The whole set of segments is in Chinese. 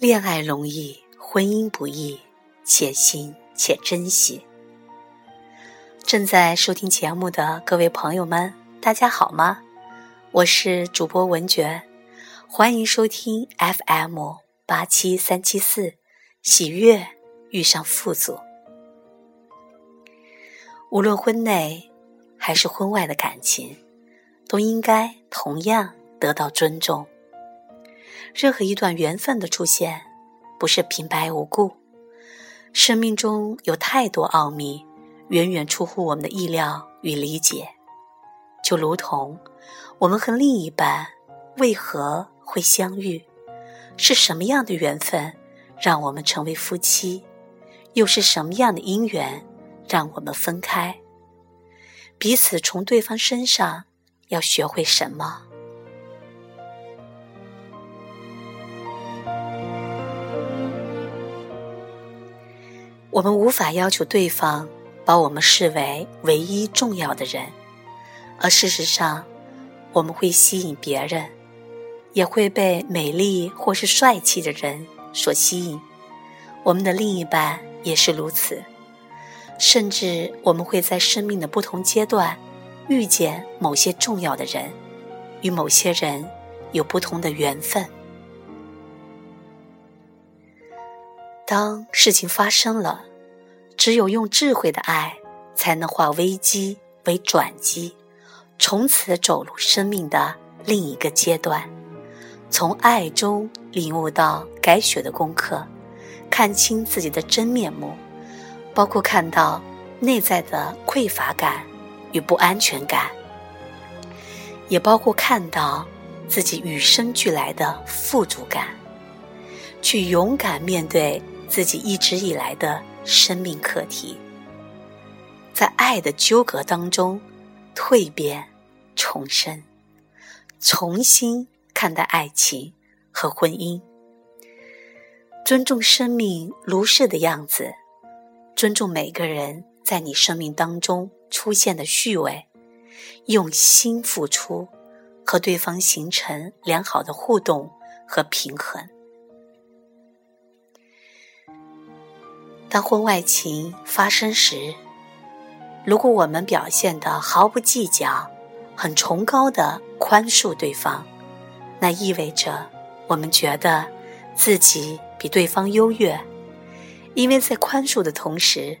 恋爱容易，婚姻不易，且行且珍惜。正在收听节目的各位朋友们，大家好吗？我是主播文娟，欢迎收听 FM 八七三七四，喜悦遇上富足。无论婚内还是婚外的感情，都应该同样得到尊重。任何一段缘分的出现，不是平白无故。生命中有太多奥秘，远远出乎我们的意料与理解。就如同我们和另一半为何会相遇，是什么样的缘分让我们成为夫妻，又是什么样的因缘让我们分开？彼此从对方身上要学会什么？我们无法要求对方把我们视为唯一重要的人，而事实上，我们会吸引别人，也会被美丽或是帅气的人所吸引。我们的另一半也是如此，甚至我们会在生命的不同阶段遇见某些重要的人，与某些人有不同的缘分。当事情发生了。只有用智慧的爱，才能化危机为转机，从此走入生命的另一个阶段。从爱中领悟到改写的功课，看清自己的真面目，包括看到内在的匮乏感与不安全感，也包括看到自己与生俱来的富足感，去勇敢面对自己一直以来的。生命课题，在爱的纠葛当中蜕变、重生，重新看待爱情和婚姻，尊重生命如是的样子，尊重每个人在你生命当中出现的序位，用心付出，和对方形成良好的互动和平衡。当婚外情发生时，如果我们表现的毫不计较，很崇高的宽恕对方，那意味着我们觉得自己比对方优越，因为在宽恕的同时，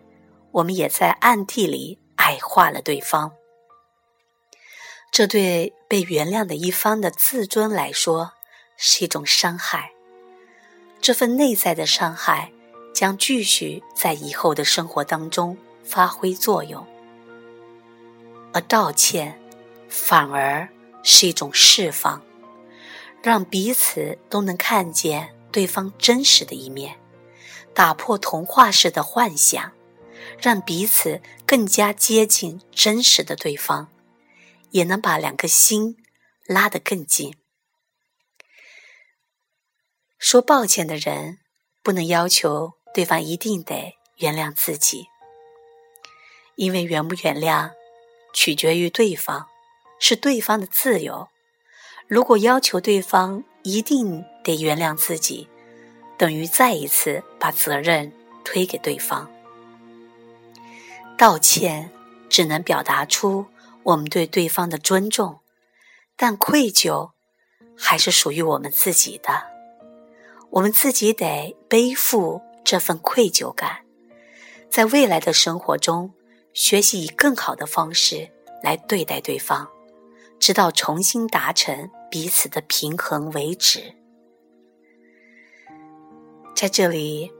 我们也在暗地里矮化了对方。这对被原谅的一方的自尊来说是一种伤害，这份内在的伤害。将继续在以后的生活当中发挥作用，而道歉反而是一种释放，让彼此都能看见对方真实的一面，打破童话式的幻想，让彼此更加接近真实的对方，也能把两个心拉得更近。说抱歉的人不能要求。对方一定得原谅自己，因为原不原谅取决于对方，是对方的自由。如果要求对方一定得原谅自己，等于再一次把责任推给对方。道歉只能表达出我们对对方的尊重，但愧疚还是属于我们自己的，我们自己得背负。这份愧疚感，在未来的生活中，学习以更好的方式来对待对方，直到重新达成彼此的平衡为止。在这里，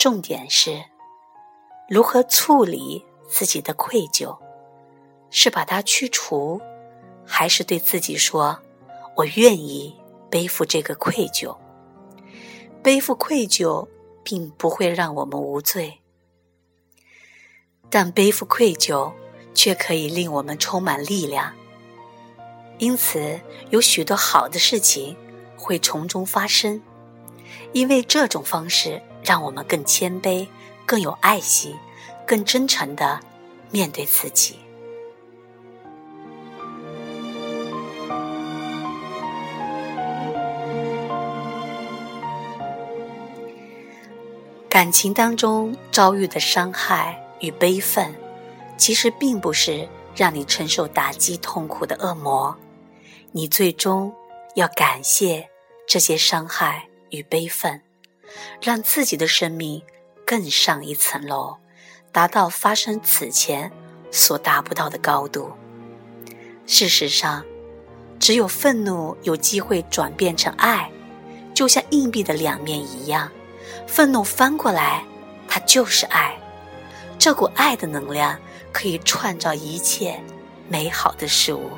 重点是如何处理自己的愧疚，是把它去除，还是对自己说：“我愿意背负这个愧疚，背负愧疚。”并不会让我们无罪，但背负愧疚却可以令我们充满力量。因此，有许多好的事情会从中发生，因为这种方式让我们更谦卑、更有爱心、更真诚的面对自己。感情当中遭遇的伤害与悲愤，其实并不是让你承受打击痛苦的恶魔，你最终要感谢这些伤害与悲愤，让自己的生命更上一层楼，达到发生此前所达不到的高度。事实上，只有愤怒有机会转变成爱，就像硬币的两面一样。愤怒翻过来，它就是爱。这股爱的能量可以创造一切美好的事物。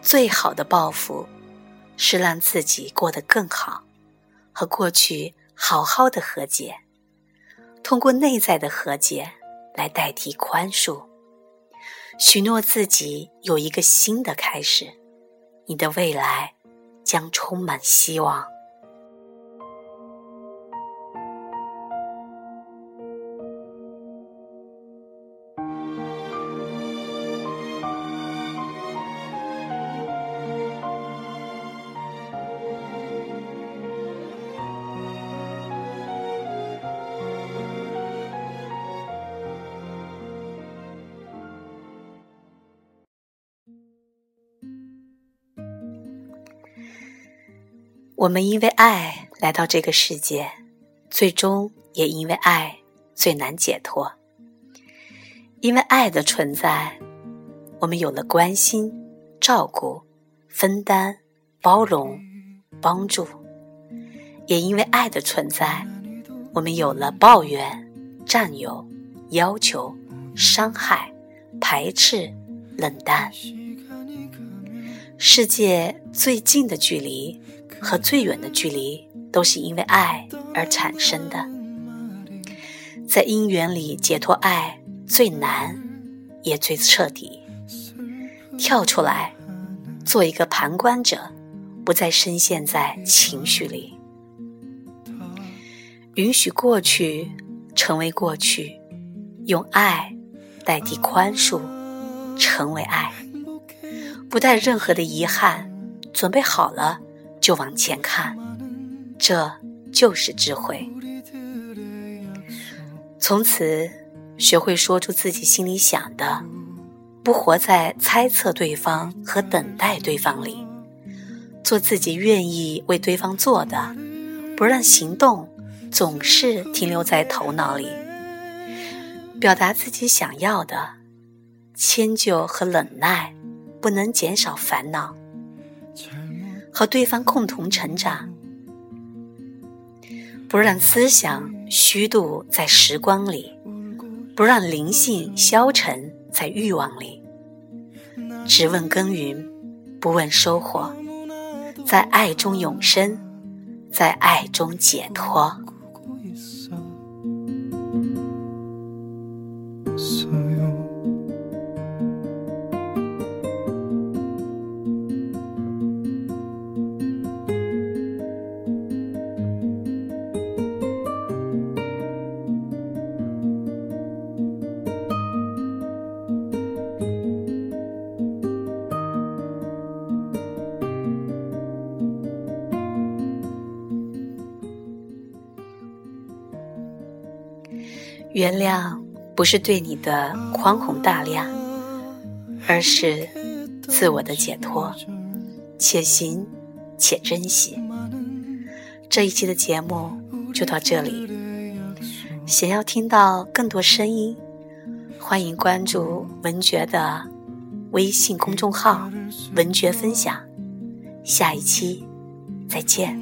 最好的报复，是让自己过得更好，和过去好好的和解。通过内在的和解来代替宽恕。许诺自己有一个新的开始，你的未来将充满希望。我们因为爱来到这个世界，最终也因为爱最难解脱。因为爱的存在，我们有了关心、照顾、分担、包容、帮助；也因为爱的存在，我们有了抱怨、占有、要求、伤害、排斥、冷淡。世界最近的距离。和最远的距离都是因为爱而产生的，在因缘里解脱爱最难，也最彻底。跳出来，做一个旁观者，不再深陷在情绪里，允许过去成为过去，用爱代替宽恕，成为爱，不带任何的遗憾，准备好了。就往前看，这就是智慧。从此，学会说出自己心里想的，不活在猜测对方和等待对方里，做自己愿意为对方做的，不让行动总是停留在头脑里，表达自己想要的，迁就和忍耐不能减少烦恼。和对方共同成长，不让思想虚度在时光里，不让灵性消沉在欲望里，只问耕耘，不问收获，在爱中永生，在爱中解脱。原谅不是对你的宽宏大量，而是自我的解脱，且行且珍惜。这一期的节目就到这里。想要听到更多声音，欢迎关注文觉的微信公众号“文觉分享”。下一期再见。